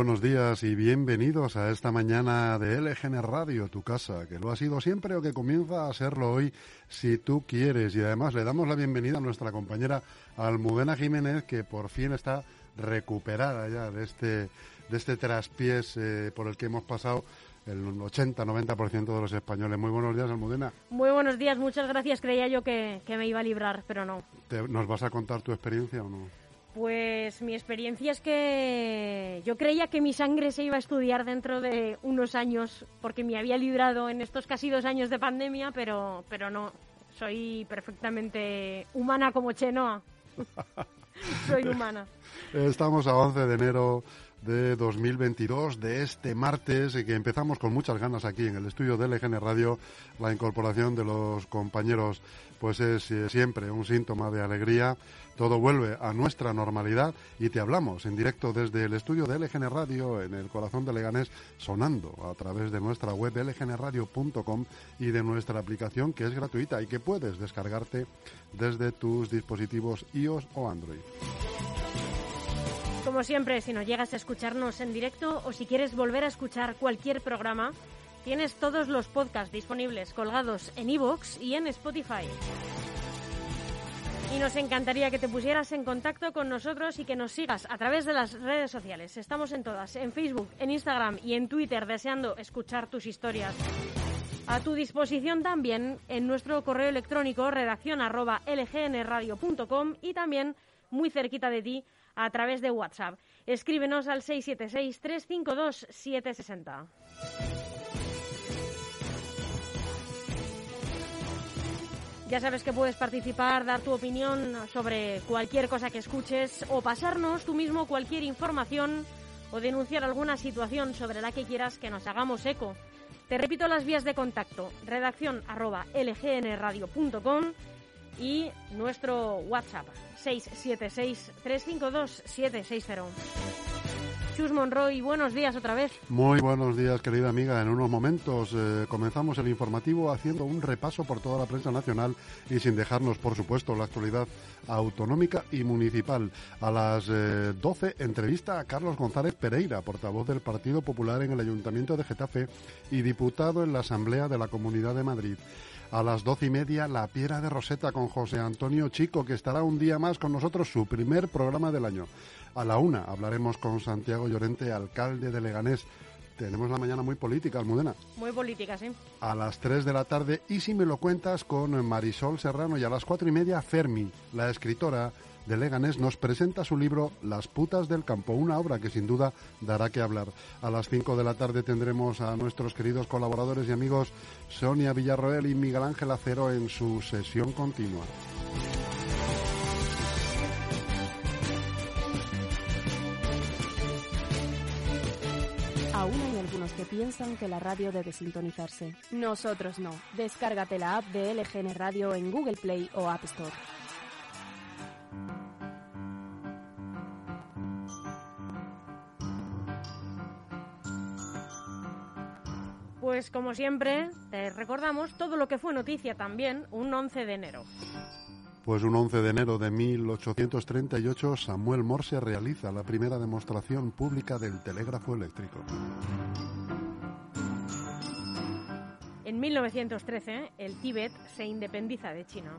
Buenos días y bienvenidos a esta mañana de LGN Radio, tu casa, que lo ha sido siempre o que comienza a serlo hoy si tú quieres. Y además le damos la bienvenida a nuestra compañera Almudena Jiménez, que por fin está recuperada ya de este, de este traspiés eh, por el que hemos pasado el 80-90% de los españoles. Muy buenos días, Almudena. Muy buenos días, muchas gracias. Creía yo que, me iba a librar, pero no. ¿Nos vas a contar tu experiencia o no? Pues mi experiencia es que yo creía que mi sangre se iba a estudiar dentro de unos años porque me había librado en estos casi dos años de pandemia, pero, pero no. Soy perfectamente humana como Chenoa. Soy humana. Estamos a 11 de enero de 2022, de este martes, que empezamos con muchas ganas aquí en el estudio de LGN Radio. La incorporación de los compañeros, pues es eh, siempre un síntoma de alegría. Todo vuelve a nuestra normalidad y te hablamos en directo desde el estudio de LGN Radio en el corazón de Leganés, sonando a través de nuestra web lgnradio.com y de nuestra aplicación que es gratuita y que puedes descargarte desde tus dispositivos iOS o Android. Como siempre, si no llegas a escucharnos en directo o si quieres volver a escuchar cualquier programa, tienes todos los podcasts disponibles colgados en iVoox y en Spotify. Y nos encantaría que te pusieras en contacto con nosotros y que nos sigas a través de las redes sociales. Estamos en todas, en Facebook, en Instagram y en Twitter, deseando escuchar tus historias. A tu disposición también en nuestro correo electrónico redacción arroba lgnradio.com y también muy cerquita de ti a través de WhatsApp. Escríbenos al 676-352-760. Ya sabes que puedes participar, dar tu opinión sobre cualquier cosa que escuches o pasarnos tú mismo cualquier información o denunciar alguna situación sobre la que quieras que nos hagamos eco. Te repito las vías de contacto, redacción lgnradio.com y nuestro WhatsApp 676-352-760. Chus Monroy, buenos días otra vez. Muy buenos días, querida amiga. En unos momentos eh, comenzamos el informativo haciendo un repaso por toda la prensa nacional y sin dejarnos, por supuesto, la actualidad autonómica y municipal. A las 12, eh, entrevista a Carlos González Pereira, portavoz del Partido Popular en el Ayuntamiento de Getafe y diputado en la Asamblea de la Comunidad de Madrid. A las doce y media, La Piedra de Roseta con José Antonio Chico, que estará un día más con nosotros, su primer programa del año. A la una hablaremos con Santiago Llorente, alcalde de Leganés. Tenemos la mañana muy política, Almudena. Muy política, sí. A las tres de la tarde, y si me lo cuentas, con Marisol Serrano. Y a las cuatro y media, Fermi, la escritora de Leganés nos presenta su libro Las putas del campo, una obra que sin duda dará que hablar. A las 5 de la tarde tendremos a nuestros queridos colaboradores y amigos Sonia Villarroel y Miguel Ángel Acero en su sesión continua. Aún hay algunos que piensan que la radio debe sintonizarse. Nosotros no. Descárgate la app de LGN Radio en Google Play o App Store. Pues como siempre, te recordamos todo lo que fue noticia también un 11 de enero. Pues un 11 de enero de 1838 Samuel Morse realiza la primera demostración pública del telégrafo eléctrico. En 1913, el Tíbet se independiza de China.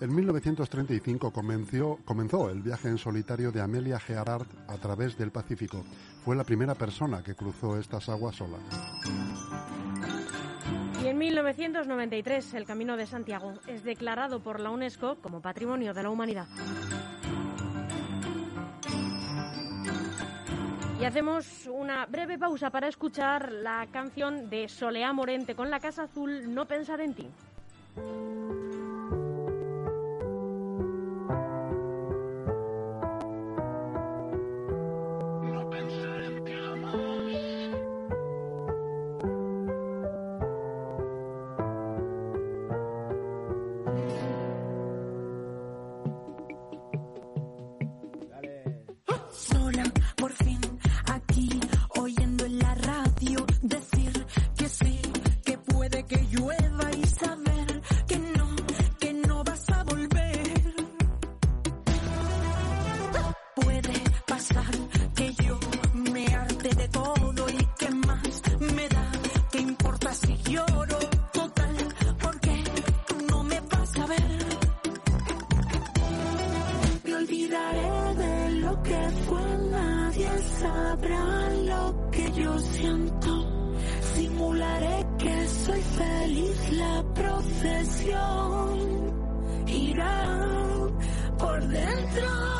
En 1935 comenzó, el viaje en solitario de Amelia Earhart a través del Pacífico. Fue la primera persona que cruzó estas aguas sola. Y en 1993 el Camino de Santiago es declarado por la UNESCO como Patrimonio de la Humanidad. Y hacemos una breve pausa para escuchar la canción de Soleá Morente con la Casa Azul, No pensar en ti. La profesión irá por dentro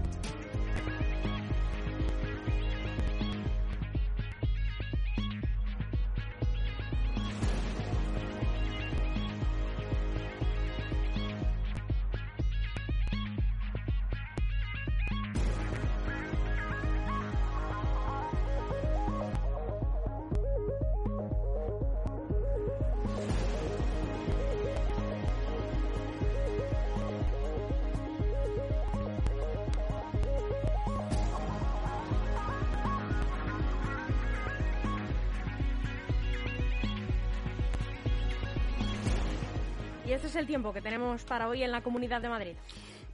Y este es el tiempo que tenemos para hoy en la Comunidad de Madrid.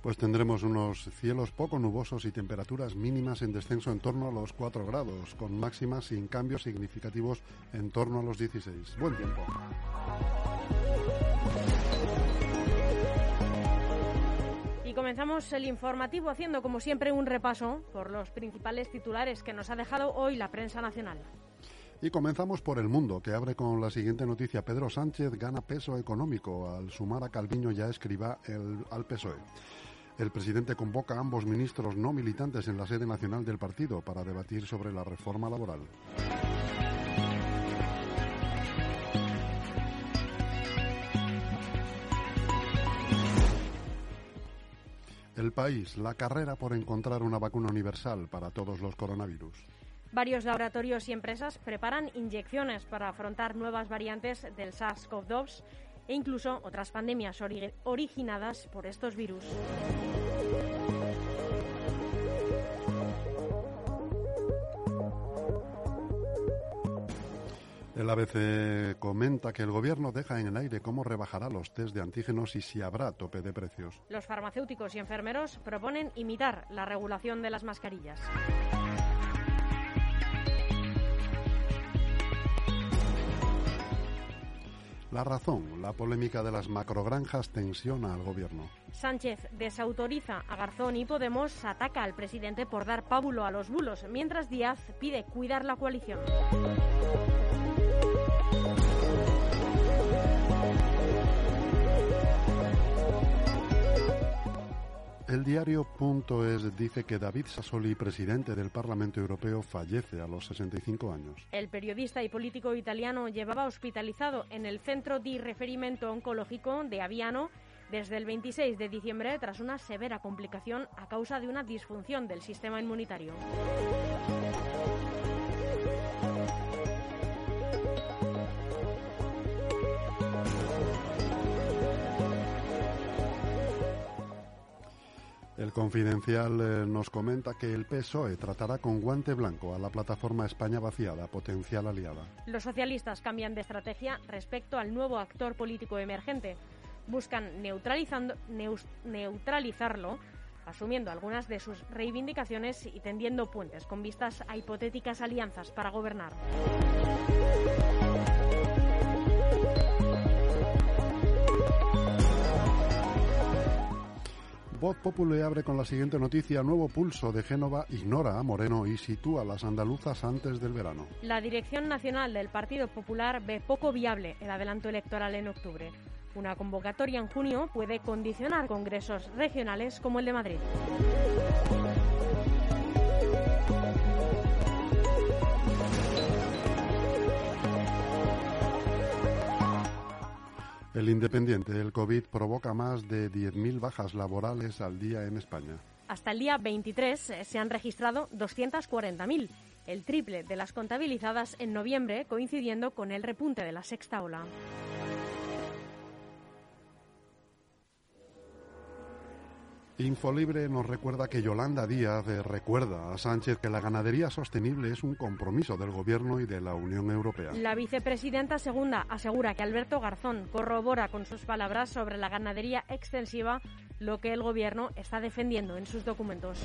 Pues tendremos unos cielos poco nubosos y temperaturas mínimas en descenso en torno a los 4 grados, con máximas sin cambios significativos en torno a los 16. Buen tiempo. Y comenzamos el informativo haciendo, como siempre, un repaso por los principales titulares que nos ha dejado hoy la prensa nacional. Y comenzamos por el mundo, que abre con la siguiente noticia. Pedro Sánchez gana peso económico al sumar a Calviño ya escriba el, al PSOE. El presidente convoca a ambos ministros no militantes en la sede nacional del partido para debatir sobre la reforma laboral. El país, la carrera por encontrar una vacuna universal para todos los coronavirus. Varios laboratorios y empresas preparan inyecciones para afrontar nuevas variantes del SARS-CoV-2 e incluso otras pandemias ori- originadas por estos virus. El ABC comenta que el gobierno deja en el aire cómo rebajará los test de antígenos y si habrá tope de precios. Los farmacéuticos y enfermeros proponen imitar la regulación de las mascarillas. La razón, la polémica de las macrogranjas tensiona al gobierno. Sánchez desautoriza a Garzón y Podemos ataca al presidente por dar pábulo a los bulos, mientras Díaz pide cuidar la coalición. El diario.es dice que David Sassoli, presidente del Parlamento Europeo, fallece a los 65 años. El periodista y político italiano llevaba hospitalizado en el Centro di Riferimento Oncológico de Aviano desde el 26 de diciembre tras una severa complicación a causa de una disfunción del sistema inmunitario. Confidencial eh, nos comenta que el PSOE tratará con guante blanco a la plataforma España vaciada, potencial aliada. Los socialistas cambian de estrategia respecto al nuevo actor político emergente. Buscan neutralizando, neutralizarlo, asumiendo algunas de sus reivindicaciones y tendiendo puentes con vistas a hipotéticas alianzas para gobernar. Voz Populi abre con la siguiente noticia. Nuevo pulso de Génova ignora a Moreno y sitúa a las andaluzas antes del verano. La Dirección Nacional del Partido Popular ve poco viable el adelanto electoral en octubre. Una convocatoria en junio puede condicionar congresos regionales como el de Madrid. El Independiente, el COVID provoca más de 10.000 bajas laborales al día en España. Hasta el día 23 eh, se han registrado 240.000, el triple de las contabilizadas en noviembre, coincidiendo con el repunte de la sexta ola. Infolibre nos recuerda que Yolanda Díaz recuerda a Sánchez que la ganadería sostenible es un compromiso del Gobierno y de la Unión Europea. La vicepresidenta segunda asegura que Alberto Garzón corrobora con sus palabras sobre la ganadería extensiva lo que el Gobierno está defendiendo en sus documentos.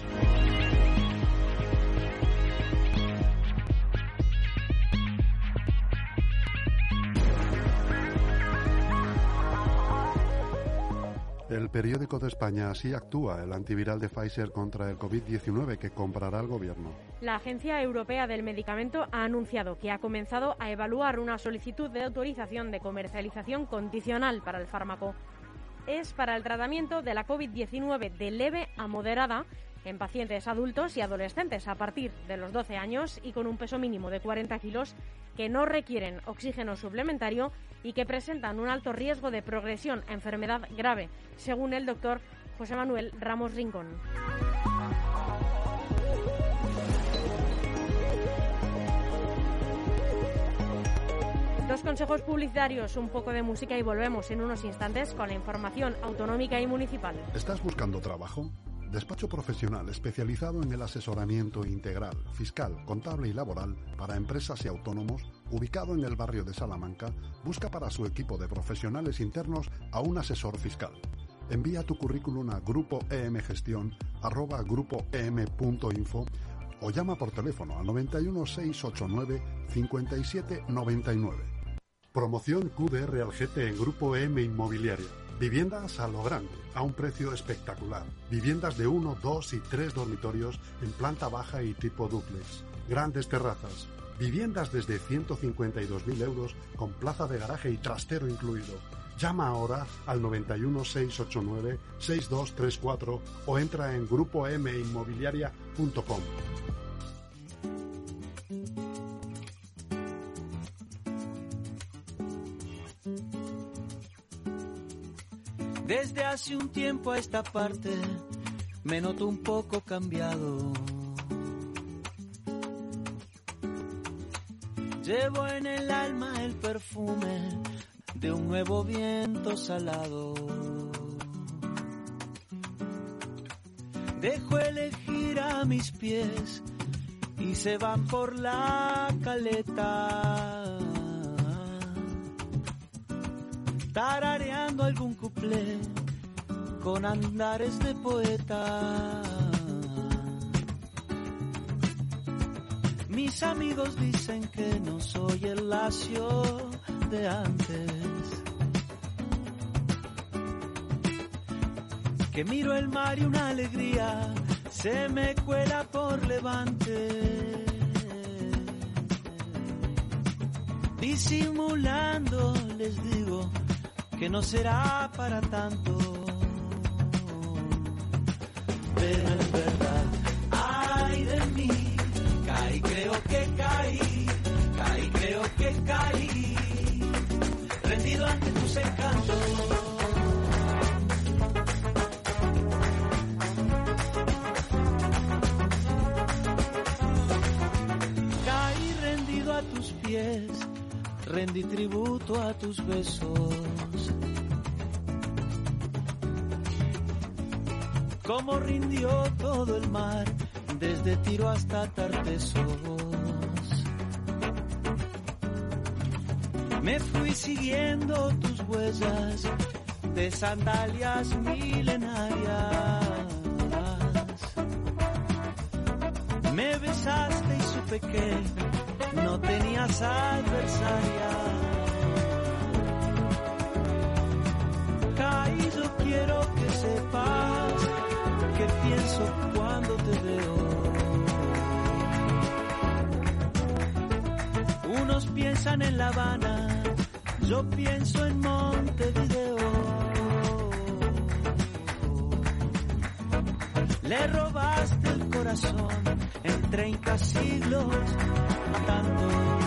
El periódico de España así actúa el antiviral de Pfizer contra el COVID-19 que comprará el Gobierno. La Agencia Europea del Medicamento ha anunciado que ha comenzado a evaluar una solicitud de autorización de comercialización condicional para el fármaco. Es para el tratamiento de la COVID-19 de leve a moderada en pacientes adultos y adolescentes a partir de los 12 años y con un peso mínimo de 40 kilos que no requieren oxígeno suplementario y que presentan un alto riesgo de progresión a enfermedad grave, según el doctor José Manuel Ramos Rincón. Dos consejos publicitarios, un poco de música y volvemos en unos instantes con la información autonómica y municipal. ¿Estás buscando trabajo? Despacho profesional especializado en el asesoramiento integral, fiscal, contable y laboral para empresas y autónomos, ubicado en el barrio de Salamanca, busca para su equipo de profesionales internos a un asesor fiscal. Envía tu currículum a grupoemgestión@grupoem.info o llama por teléfono al 91 689 5799. Promoción QDR al GT en Grupo M Inmobiliaria. Viviendas a lo grande, a un precio espectacular. Viviendas de 1, 2 y 3 dormitorios en planta baja y tipo duplex. Grandes terrazas. Viviendas desde 152.000 euros con plaza de garaje y trastero incluido. Llama ahora al 91 689 6234 o entra en grupominmobiliaria.com. Desde hace un tiempo a esta parte me noto un poco cambiado. Llevo en el alma el perfume de un nuevo viento salado. Dejo elegir a mis pies y se van por la caleta. Tarareando algún cuplé con andares de poeta. Mis amigos dicen que no soy el lacio de antes. Que miro el mar y una alegría se me cuela por levante. Disimulando les digo que no será para tanto. Pero en verdad, ay de mí, caí, creo que caí, caí, creo que caí, rendido ante tus encantos. Rendí tributo a tus besos. Cómo rindió todo el mar, desde Tiro hasta Tartesos. Me fui siguiendo tus huellas de sandalias milenarias. Me besaste y supe que no tenías adversaria. Piensan en La Habana, yo pienso en Montevideo. Le robaste el corazón en 30 siglos a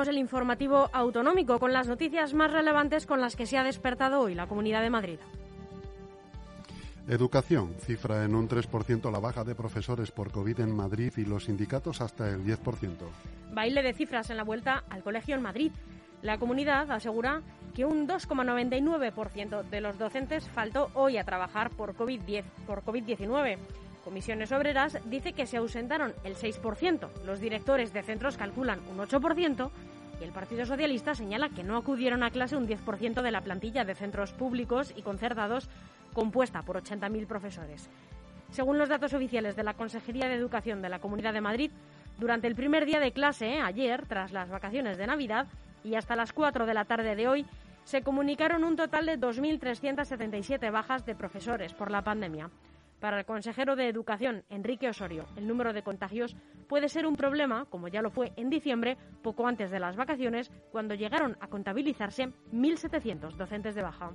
Comenzamos el informativo autonómico con las noticias más relevantes con las que se ha despertado hoy la Comunidad de Madrid. Educación cifra en un 3% la baja de profesores por COVID en Madrid y los sindicatos hasta el 10%. Baile de cifras en la vuelta al colegio en Madrid. La comunidad asegura que un 2,99% de los docentes faltó hoy a trabajar por COVID-10 por COVID-19. Comisiones Obreras dice que se ausentaron el 6%, los directores de centros calculan un 8% y el Partido Socialista señala que no acudieron a clase un 10% de la plantilla de centros públicos y concertados compuesta por 80.000 profesores. Según los datos oficiales de la Consejería de Educación de la Comunidad de Madrid, durante el primer día de clase, eh, ayer, tras las vacaciones de Navidad, y hasta las 4 de la tarde de hoy, se comunicaron un total de 2.377 bajas de profesores por la pandemia. Para el consejero de Educación, Enrique Osorio, el número de contagios puede ser un problema, como ya lo fue en diciembre, poco antes de las vacaciones, cuando llegaron a contabilizarse 1.700 docentes de baja.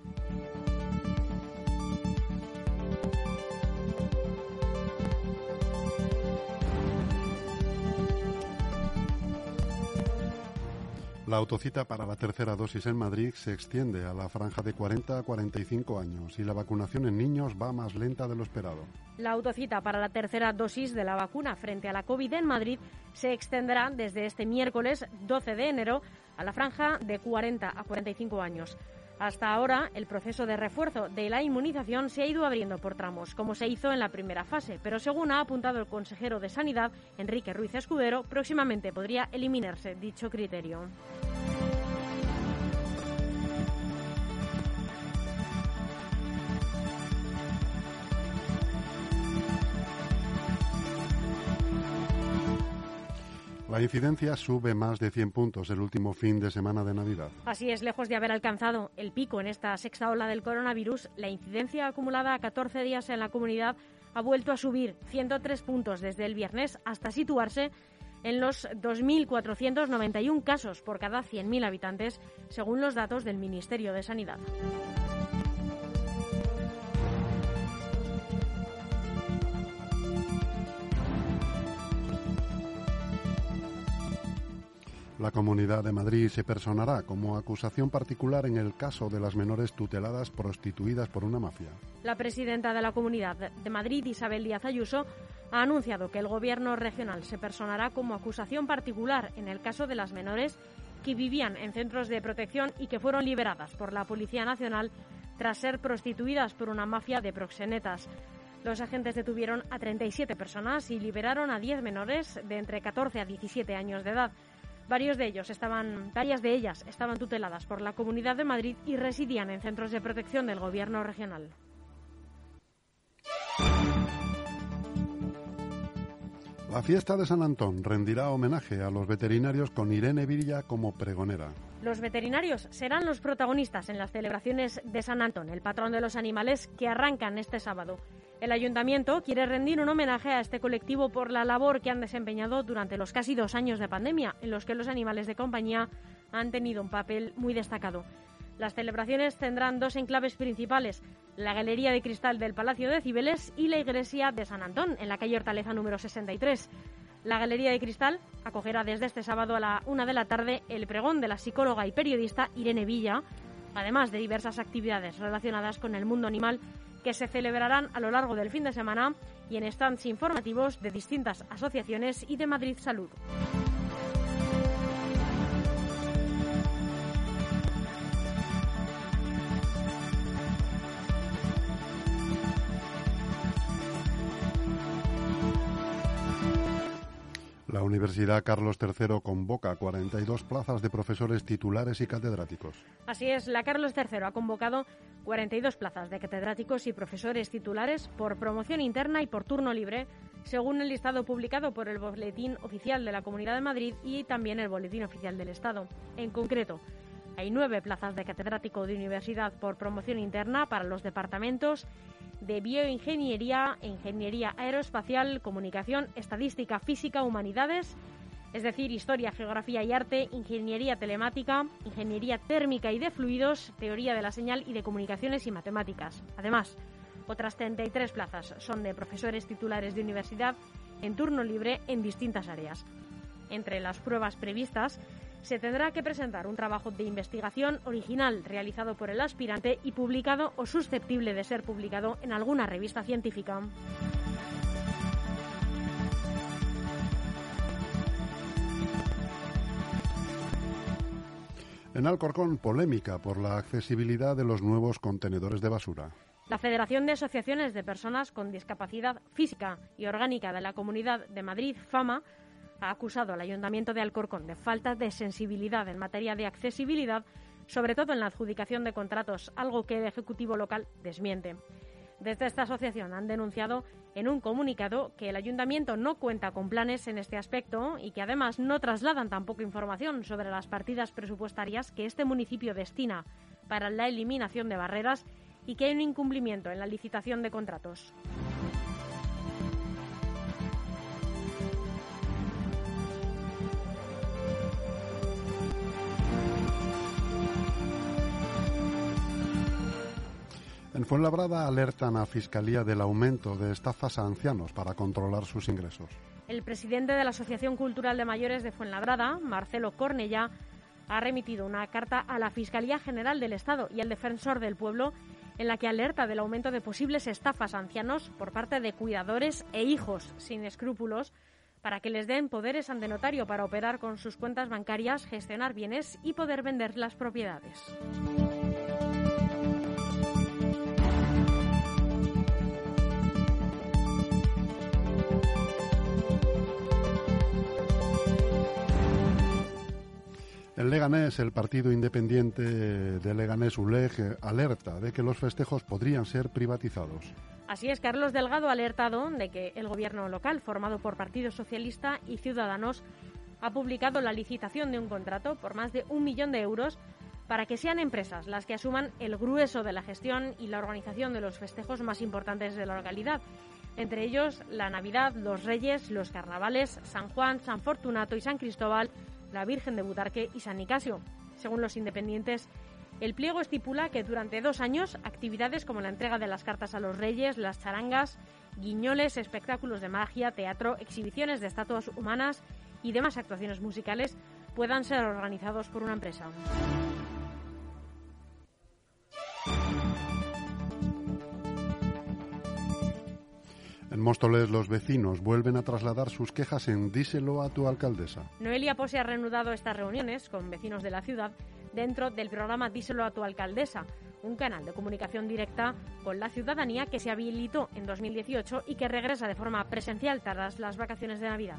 La autocita para la tercera dosis en Madrid se extiende a la franja de 40 a 45 años y la vacunación en niños va más lenta de lo esperado. La autocita para la tercera dosis de la vacuna frente a la COVID en Madrid se extenderá desde este miércoles 12 de enero a la franja de 40 a 45 años. Hasta ahora, el proceso de refuerzo de la inmunización se ha ido abriendo por tramos, como se hizo en la primera fase, pero según ha apuntado el consejero de Sanidad, Enrique Ruiz Escudero, próximamente podría eliminarse dicho criterio. La incidencia sube más de 100 puntos el último fin de semana de Navidad. Así es, lejos de haber alcanzado el pico en esta sexta ola del coronavirus, la incidencia acumulada a 14 días en la comunidad ha vuelto a subir 103 puntos desde el viernes hasta situarse en los 2.491 casos por cada 100.000 habitantes, según los datos del Ministerio de Sanidad. La Comunidad de Madrid se personará como acusación particular en el caso de las menores tuteladas prostituidas por una mafia. La presidenta de la Comunidad de Madrid, Isabel Díaz Ayuso, ha anunciado que el Gobierno regional se personará como acusación particular en el caso de las menores que vivían en centros de protección y que fueron liberadas por la Policía Nacional tras ser prostituidas por una mafia de proxenetas. Los agentes detuvieron a 37 personas y liberaron a 10 menores de entre 14 a 17 años de edad. Varios de ellos estaban, varias de ellas estaban tuteladas por la Comunidad de Madrid y residían en centros de protección del Gobierno regional. La fiesta de San Antón rendirá homenaje a los veterinarios con Irene Villa como pregonera. Los veterinarios serán los protagonistas en las celebraciones de San Antón, el patrón de los animales que arrancan este sábado. El ayuntamiento quiere rendir un homenaje a este colectivo por la labor que han desempeñado durante los casi dos años de pandemia, en los que los animales de compañía han tenido un papel muy destacado. Las celebraciones tendrán dos enclaves principales, la Galería de Cristal del Palacio de Cibeles y la Iglesia de San Antón, en la calle Hortaleza número 63. La Galería de Cristal acogerá desde este sábado a la una de la tarde el pregón de la psicóloga y periodista Irene Villa, además de diversas actividades relacionadas con el mundo animal que se celebrarán a lo largo del fin de semana y en stands informativos de distintas asociaciones y de Madrid Salud. Universidad Carlos III convoca 42 plazas de profesores titulares y catedráticos. Así es, la Carlos III ha convocado 42 plazas de catedráticos y profesores titulares por promoción interna y por turno libre, según el listado publicado por el Boletín Oficial de la Comunidad de Madrid y también el Boletín Oficial del Estado. En concreto, hay nueve plazas de catedrático de universidad por promoción interna para los departamentos de bioingeniería, ingeniería aeroespacial, comunicación, estadística, física, humanidades, es decir, historia, geografía y arte, ingeniería telemática, ingeniería térmica y de fluidos, teoría de la señal y de comunicaciones y matemáticas. Además, otras 33 plazas son de profesores titulares de universidad en turno libre en distintas áreas. Entre las pruebas previstas se tendrá que presentar un trabajo de investigación original realizado por el aspirante y publicado o susceptible de ser publicado en alguna revista científica. En Alcorcón, polémica por la accesibilidad de los nuevos contenedores de basura. La Federación de Asociaciones de Personas con Discapacidad Física y Orgánica de la Comunidad de Madrid, FAMA, ha acusado al Ayuntamiento de Alcorcón de falta de sensibilidad en materia de accesibilidad, sobre todo en la adjudicación de contratos, algo que el Ejecutivo local desmiente. Desde esta asociación han denunciado en un comunicado que el ayuntamiento no cuenta con planes en este aspecto y que además no trasladan tampoco información sobre las partidas presupuestarias que este municipio destina para la eliminación de barreras y que hay un incumplimiento en la licitación de contratos. En Fuenlabrada alertan a Fiscalía del aumento de estafas a ancianos para controlar sus ingresos. El presidente de la Asociación Cultural de Mayores de Fuenlabrada, Marcelo Cornellá, ha remitido una carta a la Fiscalía General del Estado y al Defensor del Pueblo en la que alerta del aumento de posibles estafas a ancianos por parte de cuidadores e hijos sin escrúpulos para que les den poderes ante notario para operar con sus cuentas bancarias, gestionar bienes y poder vender las propiedades. En Leganés, el partido independiente de Leganés ULEG alerta de que los festejos podrían ser privatizados. Así es, Carlos Delgado ha alertado de que el gobierno local, formado por Partido Socialista y Ciudadanos, ha publicado la licitación de un contrato por más de un millón de euros para que sean empresas las que asuman el grueso de la gestión y la organización de los festejos más importantes de la localidad. entre ellos la Navidad, los Reyes, los Carnavales, San Juan, San Fortunato y San Cristóbal, la Virgen de Butarque y San Nicasio. Según los independientes, el pliego estipula que durante dos años actividades como la entrega de las cartas a los reyes, las charangas, guiñoles, espectáculos de magia, teatro, exhibiciones de estatuas humanas y demás actuaciones musicales puedan ser organizados por una empresa. Móstoles los vecinos vuelven a trasladar sus quejas en Díselo a tu alcaldesa. Noelia Pose ha reanudado estas reuniones con vecinos de la ciudad dentro del programa Díselo a tu alcaldesa, un canal de comunicación directa con la ciudadanía que se habilitó en 2018 y que regresa de forma presencial tras las vacaciones de Navidad.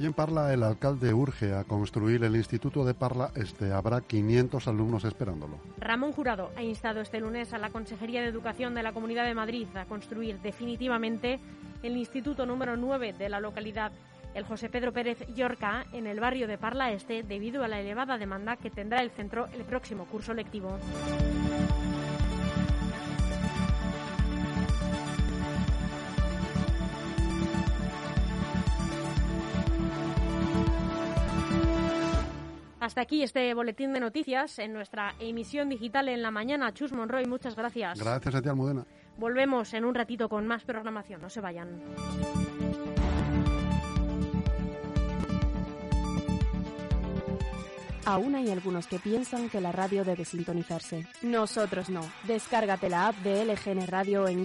Y en Parla el alcalde urge a construir el Instituto de Parla Este. Habrá 500 alumnos esperándolo. Ramón Jurado ha instado este lunes a la Consejería de Educación de la Comunidad de Madrid a construir definitivamente el Instituto número 9 de la localidad, el José Pedro Pérez Llorca, en el barrio de Parla Este, debido a la elevada demanda que tendrá el centro el próximo curso lectivo. Hasta aquí este boletín de noticias en nuestra emisión digital en la mañana. Chus Monroy, muchas gracias. Gracias a ti, Almudena. Volvemos en un ratito con más programación. No se vayan. Aún hay algunos que piensan que la radio debe sintonizarse. Nosotros no. Descárgate la app de LGN Radio en